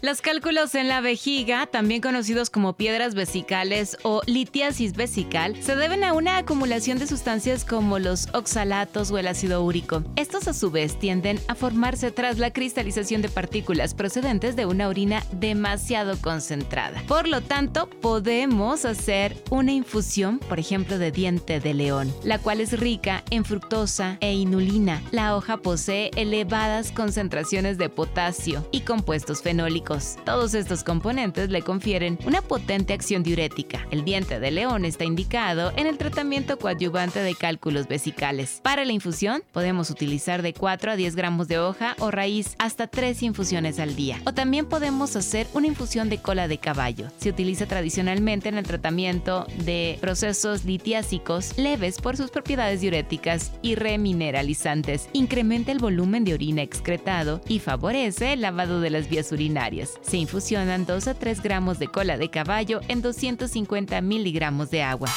Los cálculos en la vejiga, también conocidos como piedras vesicales o litiasis vesical, se deben a una acumulación de sustancias como los oxalatos o el ácido úrico. Estos a su vez tienden a formarse tras la cristalización de partículas procedentes de una orina demasiado concentrada. Por lo tanto, podemos hacer una infusión, por ejemplo, de diente de león, la cual es rica en fructosa e inulina. La hoja posee elevadas concentraciones de potasio y compuestos fenólicos todos estos componentes le confieren una potente acción diurética. El diente de león está indicado en el tratamiento coadyuvante de cálculos vesicales. Para la infusión, podemos utilizar de 4 a 10 gramos de hoja o raíz hasta 3 infusiones al día. O también podemos hacer una infusión de cola de caballo. Se utiliza tradicionalmente en el tratamiento de procesos litiásicos leves por sus propiedades diuréticas y remineralizantes. Incrementa el volumen de orina excretado y favorece el lavado de las vías urinarias. Se infusionan 2 a 3 gramos de cola de caballo en 250 miligramos de agua.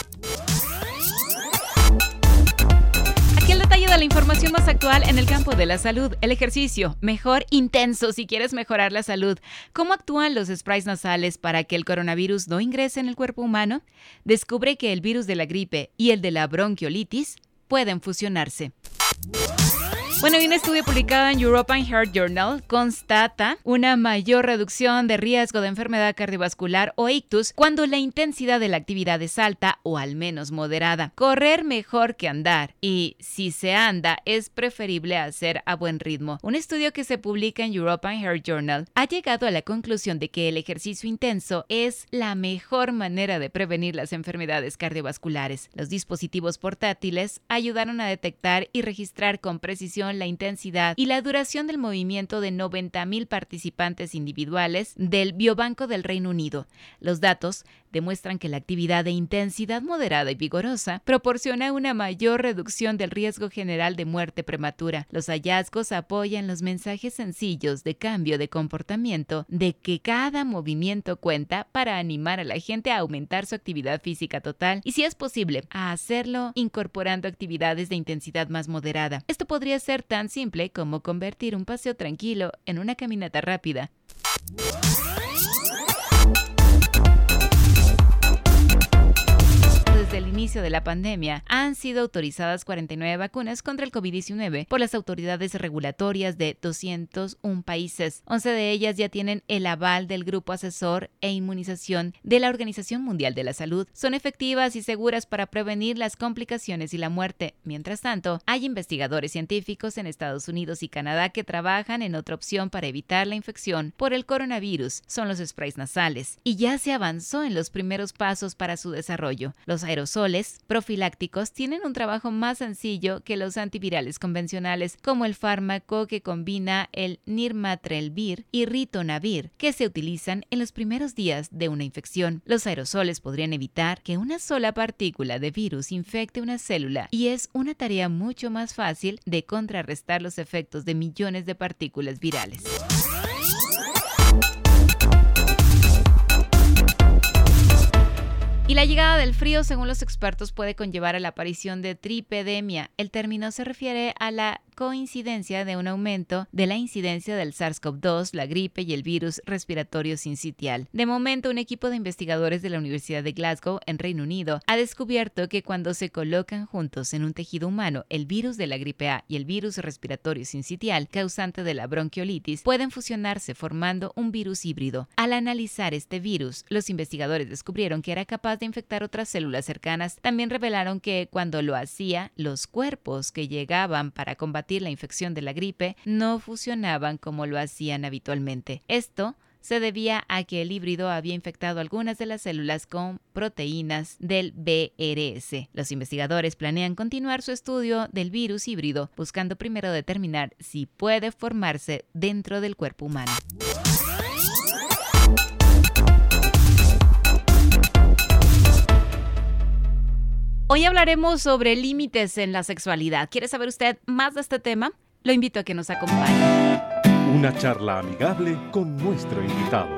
La información más actual en el campo de la salud. El ejercicio, mejor intenso si quieres mejorar la salud. ¿Cómo actúan los sprays nasales para que el coronavirus no ingrese en el cuerpo humano? Descubre que el virus de la gripe y el de la bronquiolitis pueden fusionarse. Bueno, y un estudio publicado en European Heart Journal constata una mayor reducción de riesgo de enfermedad cardiovascular o ictus cuando la intensidad de la actividad es alta o al menos moderada. Correr mejor que andar y si se anda es preferible hacer a buen ritmo. Un estudio que se publica en European Heart Journal ha llegado a la conclusión de que el ejercicio intenso es la mejor manera de prevenir las enfermedades cardiovasculares. Los dispositivos portátiles ayudaron a detectar y registrar con precisión la intensidad y la duración del movimiento de 90.000 participantes individuales del Biobanco del Reino Unido. Los datos demuestran que la actividad de intensidad moderada y vigorosa proporciona una mayor reducción del riesgo general de muerte prematura. Los hallazgos apoyan los mensajes sencillos de cambio de comportamiento de que cada movimiento cuenta para animar a la gente a aumentar su actividad física total y si es posible a hacerlo incorporando actividades de intensidad más moderada. Esto podría ser tan simple como convertir un paseo tranquilo en una caminata rápida. Inicio de la pandemia, han sido autorizadas 49 vacunas contra el COVID-19 por las autoridades regulatorias de 201 países. 11 de ellas ya tienen el aval del Grupo Asesor e Inmunización de la Organización Mundial de la Salud. Son efectivas y seguras para prevenir las complicaciones y la muerte. Mientras tanto, hay investigadores científicos en Estados Unidos y Canadá que trabajan en otra opción para evitar la infección por el coronavirus. Son los sprays nasales. Y ya se avanzó en los primeros pasos para su desarrollo. Los aerosoles profilácticos tienen un trabajo más sencillo que los antivirales convencionales, como el fármaco que combina el nirmatrelvir y ritonavir, que se utilizan en los primeros días de una infección. Los aerosoles podrían evitar que una sola partícula de virus infecte una célula y es una tarea mucho más fácil de contrarrestar los efectos de millones de partículas virales. Y la llegada del frío, según los expertos, puede conllevar a la aparición de tripedemia. El término se refiere a la coincidencia de un aumento de la incidencia del SARS-CoV-2, la gripe y el virus respiratorio sincitial. De momento, un equipo de investigadores de la Universidad de Glasgow, en Reino Unido, ha descubierto que cuando se colocan juntos en un tejido humano el virus de la gripe A y el virus respiratorio sincitial, causante de la bronquiolitis, pueden fusionarse formando un virus híbrido. Al analizar este virus, los investigadores descubrieron que era capaz de infectar otras células cercanas. También revelaron que cuando lo hacía, los cuerpos que llegaban para combatir la infección de la gripe no fusionaban como lo hacían habitualmente. Esto se debía a que el híbrido había infectado algunas de las células con proteínas del BRS. Los investigadores planean continuar su estudio del virus híbrido, buscando primero determinar si puede formarse dentro del cuerpo humano. Hoy hablaremos sobre límites en la sexualidad. ¿Quiere saber usted más de este tema? Lo invito a que nos acompañe. Una charla amigable con nuestro invitado.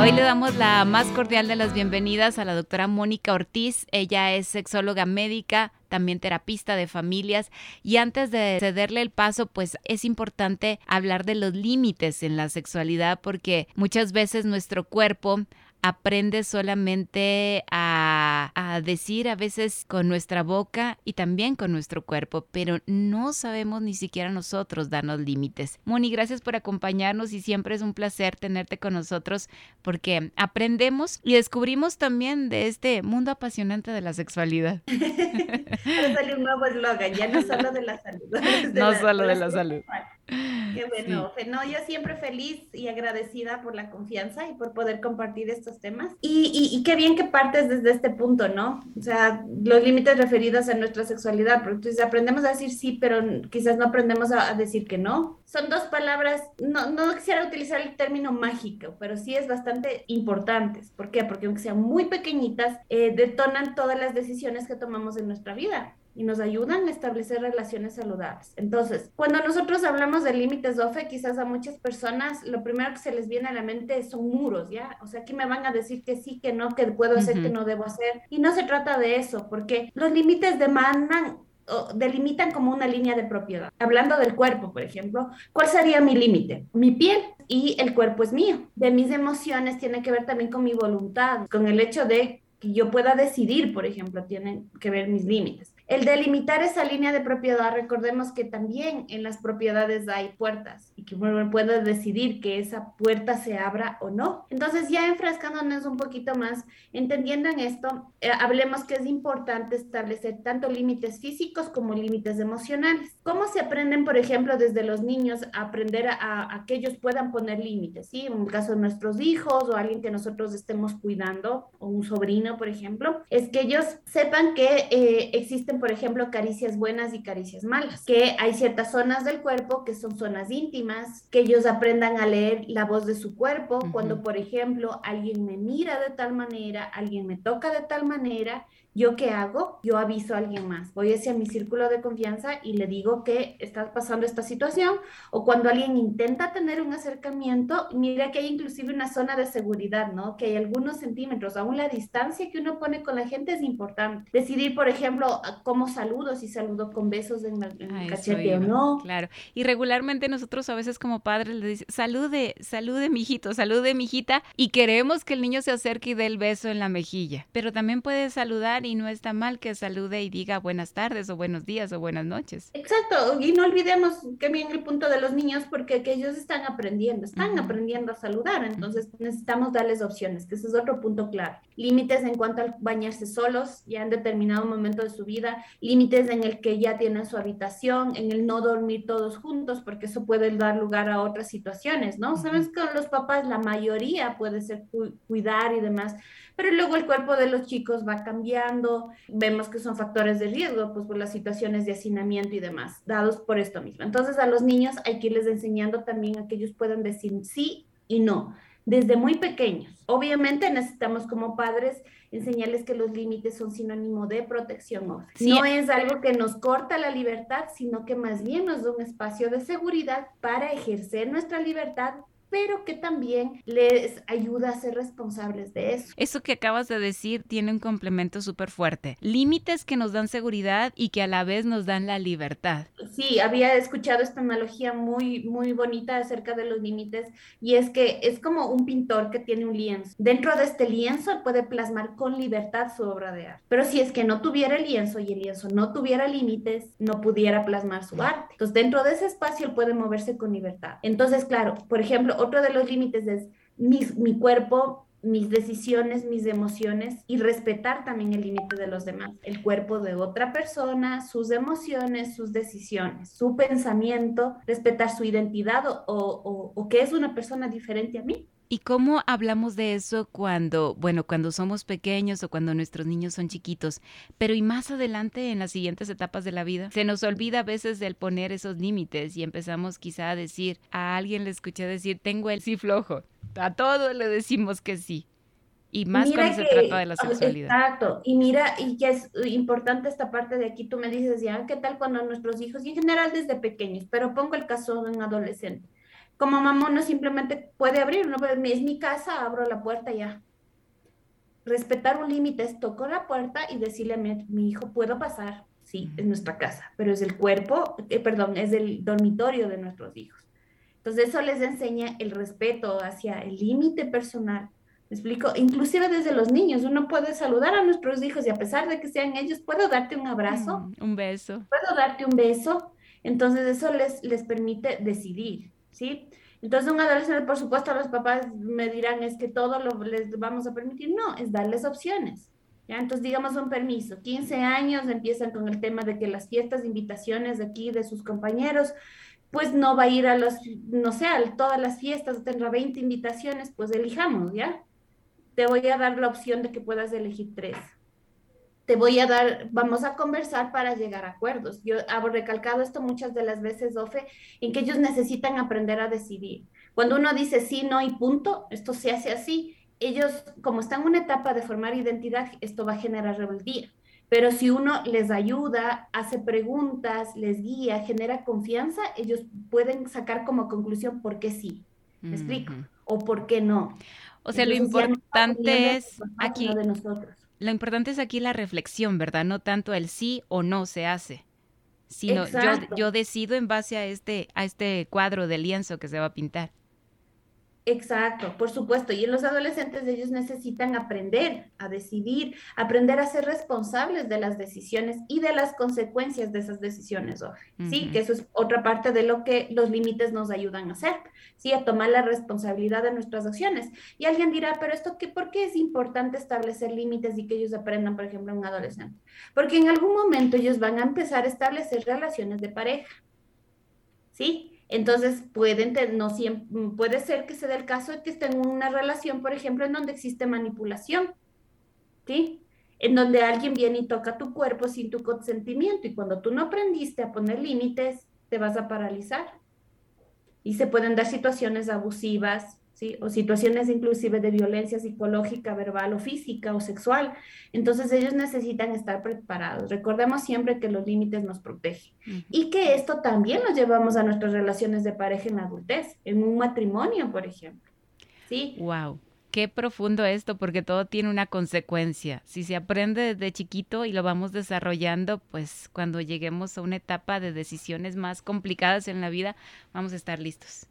Hoy le damos la más cordial de las bienvenidas a la doctora Mónica Ortiz. Ella es sexóloga médica, también terapista de familias. Y antes de cederle el paso, pues es importante hablar de los límites en la sexualidad porque muchas veces nuestro cuerpo aprende solamente a, a, decir a veces con nuestra boca y también con nuestro cuerpo, pero no sabemos ni siquiera nosotros darnos límites. Moni, gracias por acompañarnos y siempre es un placer tenerte con nosotros porque aprendemos y descubrimos también de este mundo apasionante de la sexualidad. Ahora sale un nuevo eslogan, ya no solo de la salud. no solo de la salud. Qué bueno, no, yo siempre feliz y agradecida por la confianza y por poder compartir estos temas. Y, y, qué bien que partes desde este punto, ¿no? O sea, los límites referidos a nuestra sexualidad, porque entonces aprendemos a decir sí, pero quizás no aprendemos a, decir que no. Son dos palabras, no, no quisiera utilizar el término mágico, pero sí es bastante importantes. ¿Por qué? Porque aunque sean muy pequeñitas, eh, detonan todas las decisiones que tomamos en nuestra vida y nos ayudan a establecer relaciones saludables. Entonces, cuando nosotros hablamos de límites OFE, quizás a muchas personas lo primero que se les viene a la mente son muros, ¿ya? O sea, aquí me van a decir que sí, que no, que puedo hacer, que no debo hacer. Y no se trata de eso, porque los límites demandan o delimitan como una línea de propiedad. Hablando del cuerpo, por ejemplo, ¿cuál sería mi límite? Mi piel y el cuerpo es mío. De mis emociones tiene que ver también con mi voluntad, con el hecho de que yo pueda decidir, por ejemplo, tienen que ver mis límites. El delimitar esa línea de propiedad, recordemos que también en las propiedades hay puertas que uno puede decidir que esa puerta se abra o no. Entonces, ya enfrascándonos un poquito más, entendiendo en esto, eh, hablemos que es importante establecer tanto límites físicos como límites emocionales. ¿Cómo se aprenden, por ejemplo, desde los niños a aprender a, que ellos puedan poner límites? ¿sí? En el caso de nuestros hijos o alguien que nosotros estemos cuidando, o un sobrino, por ejemplo, es que ellos sepan que eh, existen por ejemplo, caricias buenas y caricias malas, que hay ciertas zonas del cuerpo que son zonas íntimas, que ellos aprendan a leer la voz de su cuerpo, cuando, por ejemplo, alguien me mira de tal manera, alguien me toca de tal manera, ¿Yo qué hago? Yo aviso a alguien más. Voy hacia mi círculo de confianza y le digo que está pasando esta situación. O cuando alguien intenta tener un acercamiento, mira que hay inclusive una zona de seguridad, ¿no? Que hay algunos centímetros, aún la distancia que uno pone con la gente es importante. Decidir, por ejemplo, cómo saludo, si saludo con besos en, el cachete o no. Claro. Y regularmente nosotros a veces como padres le decimos, salude, salude mijito, salude mijita, y queremos que el niño se acerque y dé el beso en la mejilla. Pero también puede saludar y no está mal que salude y diga buenas tardes o buenos días o buenas noches. Exacto, y no olvidemos que bien el punto de los niños porque que ellos están aprendiendo, están aprendiendo a saludar, entonces necesitamos darles opciones, que ese es otro punto claro. Límites en cuanto al bañarse solos, ya en determinado momento de su vida, límites en el que ya tienen su habitación, en el no dormir todos juntos, porque eso puede dar lugar a otras situaciones, ¿no? Sabes que con los papás la mayoría puede ser cuidar y demás, pero luego el cuerpo de los chicos va cambiando, vemos que son factores de riesgo, pues por las situaciones de hacinamiento y demás, dados por esto mismo. Entonces a los niños hay que irles enseñando también a que ellos puedan decir sí y no, desde muy pequeños. Obviamente necesitamos como padres enseñarles que los límites son sinónimo de protección. No es algo que nos corta la libertad, sino que más bien nos da un espacio de seguridad para ejercer nuestra libertad pero que también les ayuda a ser responsables de eso. Eso que acabas de decir tiene un complemento súper fuerte. Límites que nos dan seguridad y que a la vez nos dan la libertad. Sí, había escuchado esta analogía muy, muy bonita acerca de los límites y es que es como un pintor que tiene un lienzo. Dentro de este lienzo puede plasmar con libertad su obra de arte. Pero si es que no tuviera el lienzo y el lienzo no tuviera límites, no pudiera plasmar su arte. Entonces, dentro de ese espacio él puede moverse con libertad. Entonces, claro, por ejemplo, otro de los límites es mi, cuerpo, mis decisiones, mis emociones y respetar también el límite de los demás, el cuerpo de otra persona, sus emociones, sus decisiones, su pensamiento, respetar su identidad o, o, o que es una persona diferente a mí. ¿Y cómo hablamos de eso cuando, bueno, cuando somos pequeños o cuando nuestros niños son chiquitos? Pero y más adelante en las siguientes etapas de la vida, se nos olvida a veces el poner esos límites y empezamos quizá a decir, a alguien le escuché decir, tengo el sí flojo. A todo le decimos que sí. Y más cuando se trata de la sexualidad. Exacto. Y mira, y que es importante esta parte de aquí, tú me dices, ya, ¿qué tal cuando nuestros hijos, y en general desde pequeños, pero pongo el caso de un adolescente. Como mamá no simplemente puede abrir, no es mi casa, abro la puerta ya. Respetar un límite es toco la puerta y decirle a mi, mi hijo, puedo pasar, sí, es nuestra casa, pero es el cuerpo, eh, perdón, es el dormitorio de nuestros hijos. Entonces eso les enseña el respeto hacia el límite personal. ¿Me explico? Inclusive desde los niños, uno puede saludar a nuestros hijos y a pesar de que sean ellos, puedo darte un abrazo. Mm, un beso. Puedo darte un beso. Entonces eso les, les permite decidir, ¿sí? Entonces un adolescente, por supuesto, los papás me dirán, es que todo lo les vamos a permitir. No, es darles opciones. ¿Ya? Entonces, digamos un permiso, 15 años empiezan con el tema de que las fiestas, invitaciones de aquí, de sus compañeros, pues no va a ir a los, no sé, a todas las fiestas, tendrá 20 invitaciones, pues elijamos, ¿ya? Te voy a dar la opción de que puedas elegir tres. Te voy a dar, vamos a conversar para llegar a acuerdos. Yo hago recalcado esto muchas de las veces, Ofe, en que ellos necesitan aprender a decidir. Cuando uno dice sí, no y punto, esto se hace así, ellos, como están en una etapa de formar identidad, esto va a generar rebeldía. Pero si uno les ayuda, hace preguntas, les guía, genera confianza, ellos pueden sacar como conclusión por qué sí. ¿Me explico? O por qué no. O sea, lo importante es aquí. Lo importante es aquí la reflexión, ¿verdad? No tanto el sí o no se hace, sino yo, yo decido en base a este, a este cuadro de lienzo que se va a pintar. Exacto, por supuesto. Y en los adolescentes ellos necesitan aprender a decidir, aprender a ser responsables de las decisiones y de las consecuencias de esas decisiones. Sí, que eso es otra parte de lo que los límites nos ayudan a hacer, sí, a tomar la responsabilidad de nuestras acciones. Y alguien dirá, pero esto qué, ¿por qué es importante establecer límites y que ellos aprendan, por ejemplo, un adolescente? Porque en algún momento ellos van a empezar a establecer relaciones de pareja. ¿Sí? Entonces, pueden, no siempre, puede ser que se dé el caso de que estén en una relación, por ejemplo, en donde existe manipulación, ¿sí? En donde alguien viene y toca tu cuerpo sin tu consentimiento y cuando tú no aprendiste a poner límites, te vas a paralizar. Y se pueden dar situaciones abusivas, o situaciones inclusive de violencia psicológica, verbal o física o sexual. Entonces ellos necesitan estar preparados. Recordemos siempre que los límites nos protegen y que esto también lo llevamos a nuestras relaciones de pareja en adultez, en un matrimonio, por ejemplo. ¿Sí? Wow. Qué profundo esto, porque todo tiene una consecuencia. Si se aprende desde chiquito y lo vamos desarrollando, pues cuando lleguemos a una etapa de decisiones más complicadas en la vida, vamos a estar listos.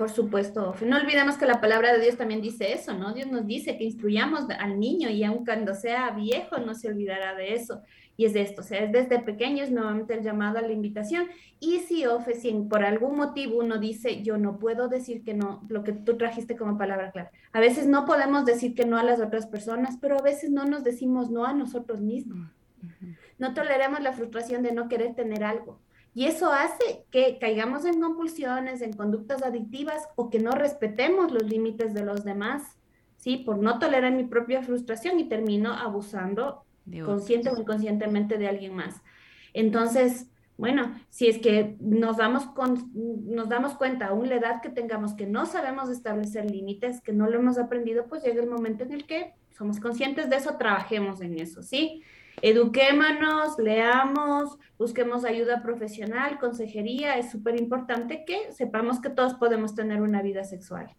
Por supuesto, no olvidemos que la palabra de Dios también dice eso, ¿no? Dios nos dice que instruyamos al niño y aun cuando sea viejo no se olvidará de eso. Y es de esto, o sea, es desde pequeños nuevamente el llamado a la invitación. Y si, Ofe, si por algún motivo uno dice, yo no puedo decir que no, lo que tú trajiste como palabra clara. A veces no podemos decir que no a las otras personas, pero a veces no nos decimos no a nosotros mismos. No toleremos la frustración de no querer tener algo y eso hace que caigamos en compulsiones, en conductas adictivas o que no respetemos los límites de los demás, ¿sí? Por no tolerar mi propia frustración y termino abusando consciente o inconscientemente de alguien más. Entonces, bueno, si es que nos damos, con, nos damos cuenta a una edad que tengamos que no sabemos establecer límites, que no lo hemos aprendido, pues llega el momento en el que somos conscientes de eso, trabajemos en eso, ¿sí? Eduquémonos, leamos, busquemos ayuda profesional, consejería. Es súper importante que sepamos que todos podemos tener una vida sexual.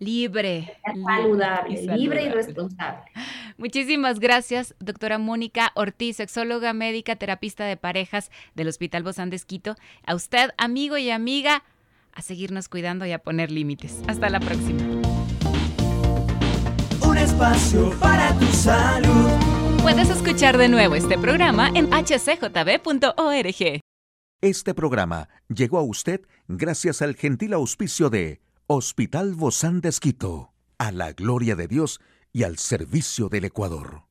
Libre. Saludable, libre y responsable. Muchísimas gracias, doctora Mónica Ortiz, sexóloga médica, terapista de parejas del Hospital Bozán de Esquito. A usted, amigo y amiga, a seguirnos cuidando y a poner límites. Hasta la próxima. Un espacio para tu salud. Puedes escuchar de nuevo este programa en hcjb.org. Este programa llegó a usted gracias al gentil auspicio de Hospital Bozán de Esquito, a la gloria de Dios y al servicio del Ecuador.